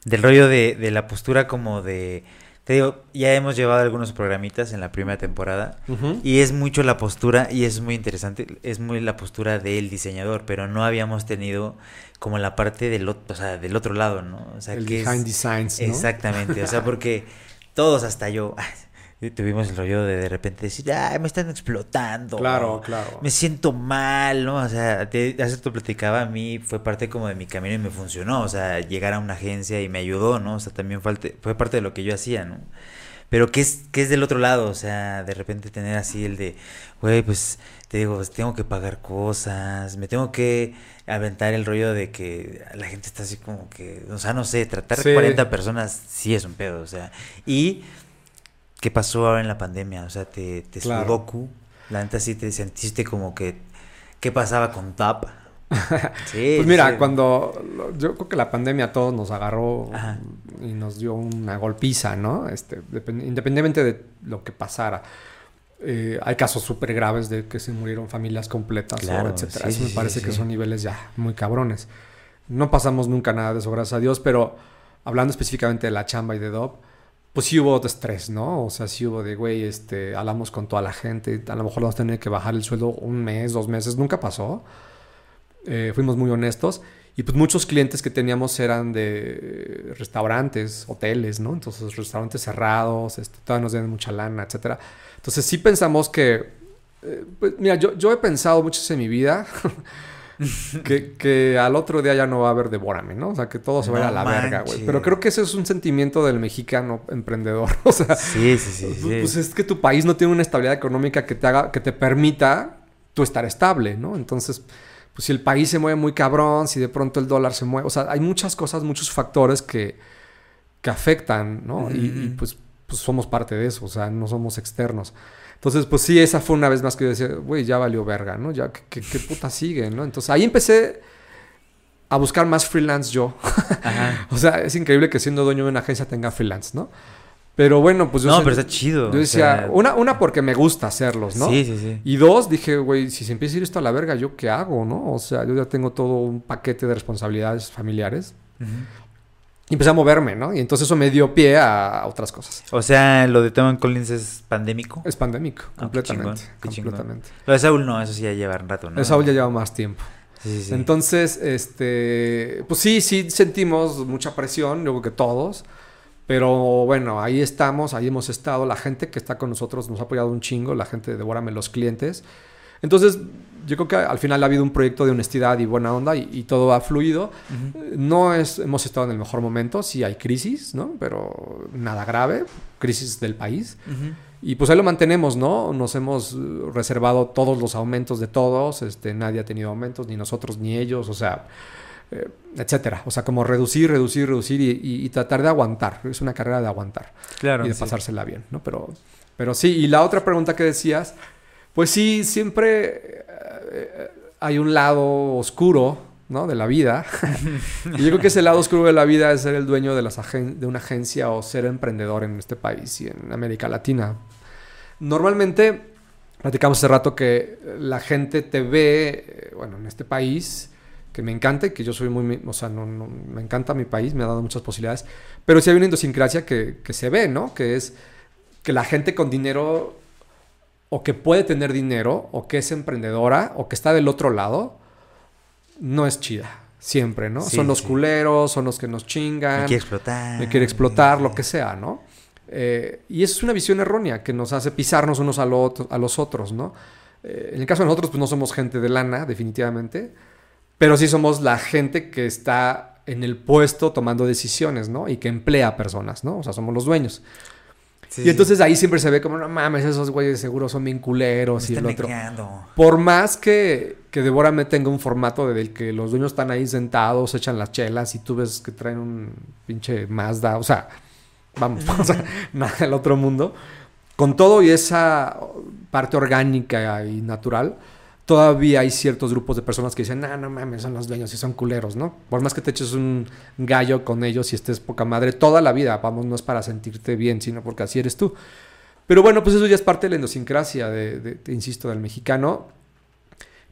Del rollo de, de la postura como de. Te digo, ya hemos llevado algunos programitas en la primera temporada. Y es mucho la postura, y es muy interesante, es muy la postura del diseñador, pero no habíamos tenido como la parte del otro, o sea, del otro lado, ¿no? O sea, el que es- behind designs, ¿no? Exactamente, o sea, porque todos hasta yo [laughs] tuvimos el rollo de de repente decir, ay, me están explotando. Claro, claro. Me siento mal, ¿no? O sea, te, hace tú platicaba, a mí fue parte como de mi camino y me funcionó, o sea, llegar a una agencia y me ayudó, ¿no? O sea, también falte- fue parte de lo que yo hacía, ¿no? Pero ¿qué es, qué es del otro lado? O sea, de repente tener así el de, güey, pues te digo, pues, tengo que pagar cosas, me tengo que aventar el rollo de que la gente está así como que, o sea, no sé, tratar Sí. 40 personas sí es un pedo, o sea, y ¿qué pasó ahora en la pandemia? O sea, te, te Claro. sudoku, la neta sí te sentiste como que, ¿qué pasaba con TAP? [laughs] Sí, Pues mira, sí. cuando yo creo que la pandemia a todos nos agarró Ajá. y nos dio una golpiza, ¿no? Este, depend- independientemente de lo que pasara. Eh, hay casos súper graves de que se murieron familias completas, o Claro, etcétera. sí, Eso me parece que son niveles ya muy cabrones. No pasamos nunca nada de eso, gracias a Dios, pero hablando específicamente de la chamba y de DOP, pues sí hubo estrés, ¿no? O sea, sí hubo de, güey, este, hablamos con toda la gente, a lo mejor vamos a tener que bajar el sueldo un mes, dos meses, nunca pasó. Eh, fuimos muy honestos. Y pues muchos clientes que teníamos eran de restaurantes, hoteles, ¿no? Entonces restaurantes cerrados, este, todavía nos deben mucha lana, etcétera. Entonces sí pensamos que, eh, pues, mira, yo, yo he pensado mucho en mi vida [laughs] [laughs] que, que al otro día ya no va a haber devórame, ¿no? O sea, que todo se va a ir a la verga, güey. Pero creo que ese es un sentimiento del mexicano emprendedor. [laughs] O sea, Sí, sí, sí, sí. pues es que tu país no tiene una estabilidad económica que te haga, que te permita tú estar estable, ¿no? Entonces, pues si el país se mueve muy cabrón, si de pronto el dólar se mueve, o sea, hay muchas cosas, muchos factores que, que afectan, ¿no? Y, pues, pues somos parte de eso, o sea, no somos externos. Entonces, pues sí, esa fue una vez más que yo decía, güey, ya valió verga, ¿no? Ya, ¿qué, qué, qué puta sigue, ¿no? Entonces ahí empecé a buscar más freelance yo. Ajá. [laughs] o sea, es increíble que siendo dueño de una agencia tenga freelance, ¿no? Pero bueno, pues yo... No, sé- pero está chido. yo decía, sea, una, una porque me gusta hacerlos, ¿no? Sí, sí, sí. Y dos, dije, güey, si se empieza a ir esto a la verga, ¿yo qué hago, no? O sea, yo ya tengo todo un paquete de responsabilidades familiares. Ujú. Y empecé a moverme, ¿no? Y entonces eso me dio pie a otras cosas. O sea, lo de Tom Collins es pandémico. Es pandémico, Ah, completamente. chingón, qué chingón. completamente. Lo de Saúl no, eso sí ya lleva un rato, ¿no? El Saúl ya lleva más tiempo. Sí, sí, sí. Entonces, este, pues sí, sí sentimos mucha presión, yo creo que todos. Pero bueno, ahí estamos, ahí hemos estado. La gente que está con nosotros nos ha apoyado un chingo, la gente de Devórame, los clientes. Entonces, yo creo que al final ha habido un proyecto de honestidad y buena onda y, y todo ha fluido. No es, hemos estado en el mejor momento, sí hay crisis, ¿no? Pero nada grave, crisis del país. Y pues ahí lo mantenemos, ¿no? Nos hemos reservado todos los aumentos de todos, este, nadie ha tenido aumentos, ni nosotros ni ellos, o sea, eh, etcétera. O sea, como reducir, reducir, reducir y, y- y tratar de aguantar. Es una carrera de aguantar Claro. y de sí. pasársela bien, ¿no? Pero, pero sí, y la otra pregunta que decías, pues sí, siempre eh, hay un lado oscuro, ¿no? De la vida. [laughs] y yo creo que ese lado oscuro de la vida es ser el dueño de, las agen- de una agencia o ser emprendedor en este país y en América Latina. Normalmente, platicamos hace rato que la gente te ve, eh, bueno, en este país, que me encanta y que yo soy muy, o sea, no, no- me encanta mi país, me ha dado muchas posibilidades, pero sí hay una idiosincrasia que, que se ve, ¿no? Que es que la gente con dinero o que puede tener dinero o que es emprendedora o que está del otro lado, no es chida, siempre, ¿no? Sí, son los sí. culeros, son los que nos chingan Me quiere explotar. me quiere explotar, lo que sea, ¿no? Eh, y eso es una visión errónea que nos hace pisarnos unos a, lo otro- a los otros, ¿no? Eh, en el caso de nosotros, pues no somos gente de lana, definitivamente, pero sí somos la gente que está en el puesto tomando decisiones, ¿no? Y que emplea personas, ¿no? O sea, somos los dueños. Sí, y entonces ahí siempre se ve como, no mames, esos güeyes seguro son bien Me culeros y el otro. negando. Por más que, que Devórame tenga un formato de del que los dueños están ahí sentados, echan las chelas y tú ves que traen un pinche Mazda, o sea, vamos, [laughs] o sea, nada del otro mundo. Con todo y esa parte orgánica y natural, todavía hay ciertos grupos de personas que dicen, no, no mames, son los dueños y son culeros, ¿no? Por más que te eches un gallo con ellos y estés poca madre toda la vida, vamos, no es para sentirte bien, sino porque así eres tú. Pero bueno, pues eso ya es parte de la idiosincrasia, de, insisto, del mexicano,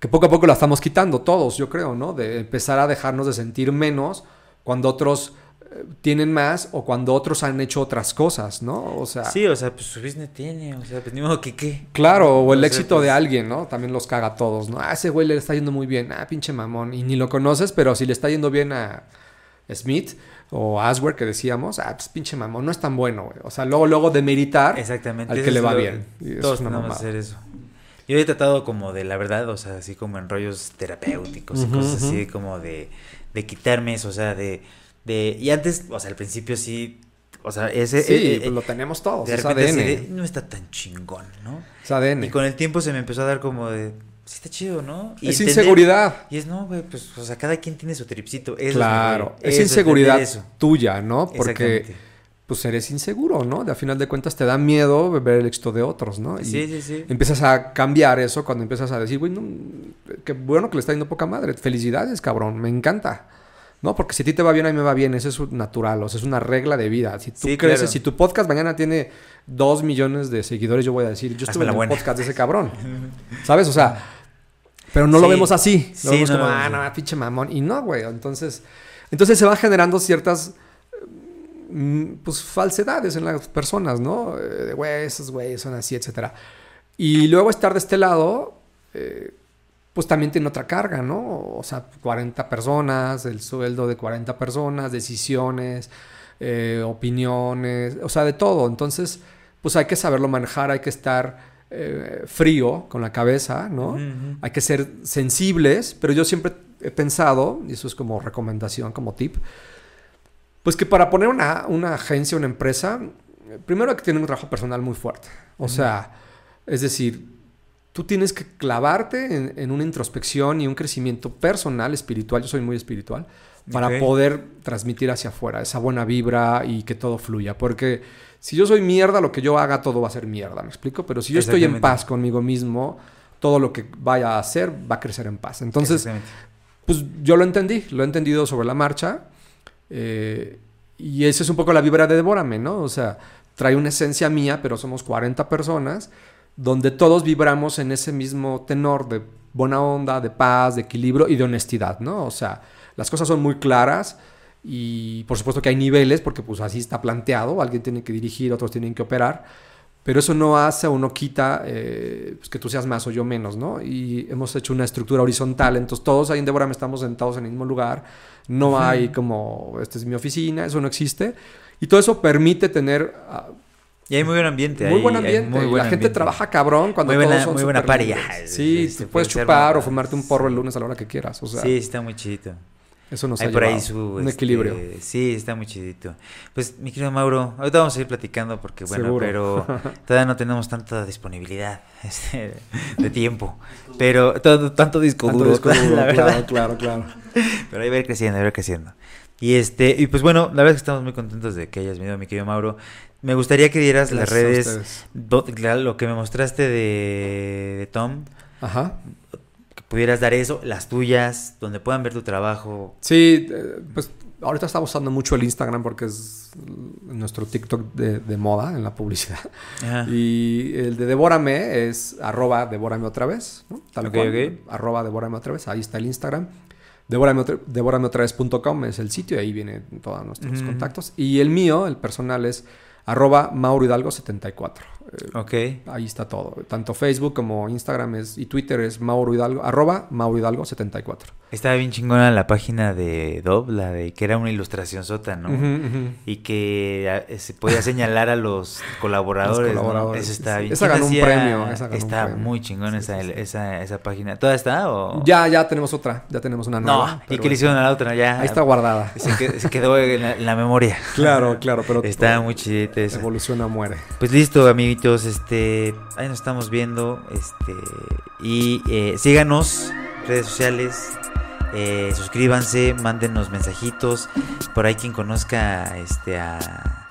que poco a poco la estamos quitando todos, yo creo, ¿no? De empezar a dejarnos de sentir menos cuando otros tienen más o cuando otros han hecho otras cosas, ¿no? O sea, Sí, o sea, pues su business tiene, o sea, pues ni modo que qué. claro, o el O sea, éxito de pues- alguien, ¿no? También los caga a todos, ¿no? Ah, ese güey le está yendo muy bien, ah, pinche mamón, y ni lo conoces, pero si le está yendo bien a Smith o Aswer que decíamos, ah, pues pinche mamón, no es tan bueno, güey. O sea, luego, luego de meditar Exactamente. al que le va bien. Eso Todos tenemos que hacer eso. Yo he tratado como de la verdad, o sea, así como en rollos terapéuticos y cosas así como de, de quitarme eso, o sea, de, de... Y antes, o sea, al principio sí, o sea, ese... Sí, eh, eh, pues lo tenemos todos, de es ADN. de, no está tan chingón, ¿no? Es ADN. Y con el tiempo se me empezó a dar como de, sí está chido, ¿no? Y Es entender- inseguridad. Y es, no, güey, pues, o sea, cada quien tiene su tripcito. Eso Claro, es, inseguridad eso. tuya, ¿no? Porque pues eres inseguro, ¿no? De a final de cuentas te da miedo ver el éxito de otros, ¿no? Y Sí, sí, sí. empiezas a cambiar eso cuando empiezas a decir, güey, no, qué bueno que le está yendo poca madre. Felicidades, cabrón, me encanta. ¿No? Porque si a ti te va bien, a mí me va bien. Eso es natural, o sea, es una regla de vida. Si tú Sí, creces, claro. si tu podcast mañana tiene dos millones de seguidores, yo voy a decir, yo estuve en el buena. podcast de ese cabrón. [laughs] ¿Sabes? O sea, pero no lo vemos así. Lo Sí, vemos no, como, ah, no. pinche mamón. Y no, güey. Entonces, entonces se van generando ciertas mm, pues falsedades en las personas, ¿no? Eh, de, Güey, esos güeyes son así, etcétera. Y luego estar de este lado, eh, pues también tiene otra carga, ¿no? O sea, 40 personas, el sueldo de 40 personas, decisiones, eh, opiniones, o sea, de todo. Entonces, pues hay que saberlo manejar, hay que estar eh, frío con la cabeza, ¿no? Hay que ser sensibles, pero yo siempre he pensado, y eso es como recomendación, como tip, pues que para poner una, una agencia, una empresa, eh, primero hay que tener un trabajo personal muy fuerte. O sea, es decir, tú tienes que clavarte en, en una introspección y un crecimiento personal, espiritual, yo soy muy espiritual, para poder transmitir hacia afuera esa buena vibra y que todo fluya. Porque si yo soy mierda, lo que yo haga, todo va a ser mierda, ¿me explico? Pero si yo estoy en paz conmigo mismo, todo lo que vaya a hacer va a crecer en paz. Entonces, pues yo lo entendí, lo he entendido sobre la marcha. eh, y esa es un poco la vibra de Devórame, ¿no? O sea, trae una esencia mía, pero somos 40 personas, donde todos vibramos en ese mismo tenor de buena onda, de paz, de equilibrio y de honestidad, ¿no? O sea, las cosas son muy claras Y por supuesto que hay niveles, porque pues así está planteado, alguien tiene que dirigir, otros tienen que operar, pero eso no hace o no quita eh, pues, que tú seas más o yo menos, ¿no? Y hemos hecho una estructura horizontal, entonces todos ahí en Deborah estamos sentados en el mismo lugar, no hay como, esta es mi oficina, eso no existe, y todo eso permite tener... ah, Y hay muy buen ambiente. muy buen hay ambiente. muy y buen la gente trabaja cabrón cuando Muy buena- todos son muy buena. Ah, Sí, te puedes chupar o fumarte un porro el lunes a la hora que quieras. O sea, Sí, está muy chidito. eso nos Hay ha por ahí su... un este, equilibrio. Sí, está muy chidito. Pues, mi querido Mauro, ahorita vamos a ir platicando porque, bueno, Seguro. pero [laughs] todavía no tenemos tanta disponibilidad [laughs] este, de tiempo. Pero tanto disco Tanto duro, disco [laughs] duro, la verdad. claro, claro, claro. Pero ahí va a ir creciendo, ahí va a ir creciendo. Y este, y pues bueno, la verdad es que estamos muy contentos de que hayas venido, mi querido Mauro. Me gustaría que dieras las Gracias redes, do- lo que me mostraste de, de Tom, Ajá. que pudieras dar eso, las tuyas, donde puedan ver tu trabajo. Sí, eh, pues ahorita estamos usando mucho el Instagram porque es nuestro TikTok de, de moda en la publicidad. Ajá. Y el de Devórame es arroba devórame otra vez, ¿no? Tal Ok, cual. ok. Arroba devórame otra vez. Ahí está el Instagram. Devórame otra, es el sitio y ahí vienen todos nuestros contactos. Y el mío, el personal, es arroba Mauro Hidalgo 74. Eh, Ok. Ahí está todo. Tanto Facebook como Instagram es, y Twitter es Mauro Hidalgo, arroba Mauro Hidalgo 74. Estaba bien chingona la página de Dob, la de que era una ilustración sota, ¿no? Y que ah, se podía señalar a los colaboradores. Los Eso está sí. bien. Esa ¿Quién ganó un premio, esa ganó un está premio. muy chingona Sí, esa, sí. Esa, esa página. ¿Toda está o...? Ya, ya tenemos otra, ya tenemos una nueva. No, ¿y qué le hicieron a la otra? Ya. Ahí está guardada. Se quedó, se quedó en, la, en la memoria. Claro, claro, pero Está muy chidita esa. evoluciona, muere. Pues listo, amiguitos, este, ahí nos estamos viendo, este, y eh, síganos, redes sociales, eh, suscríbanse, mándenos mensajitos, por ahí quien conozca, este, a,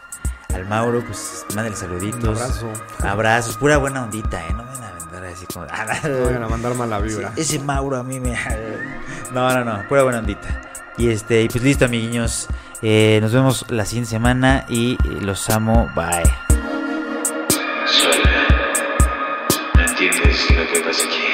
al Mauro, pues mándale saluditos, Un abrazo. abrazos, pura buena ondita, eh, no me van a vender así como, [laughs] No vayan a mandar mala vibra. ese Mauro a mí me, [laughs] no, no, no, pura buena ondita, y este, y pues listo, amiguiños, eh, nos vemos la siguiente semana y eh, los amo, bye. Suena. ¿No entiendes lo que pasa aquí?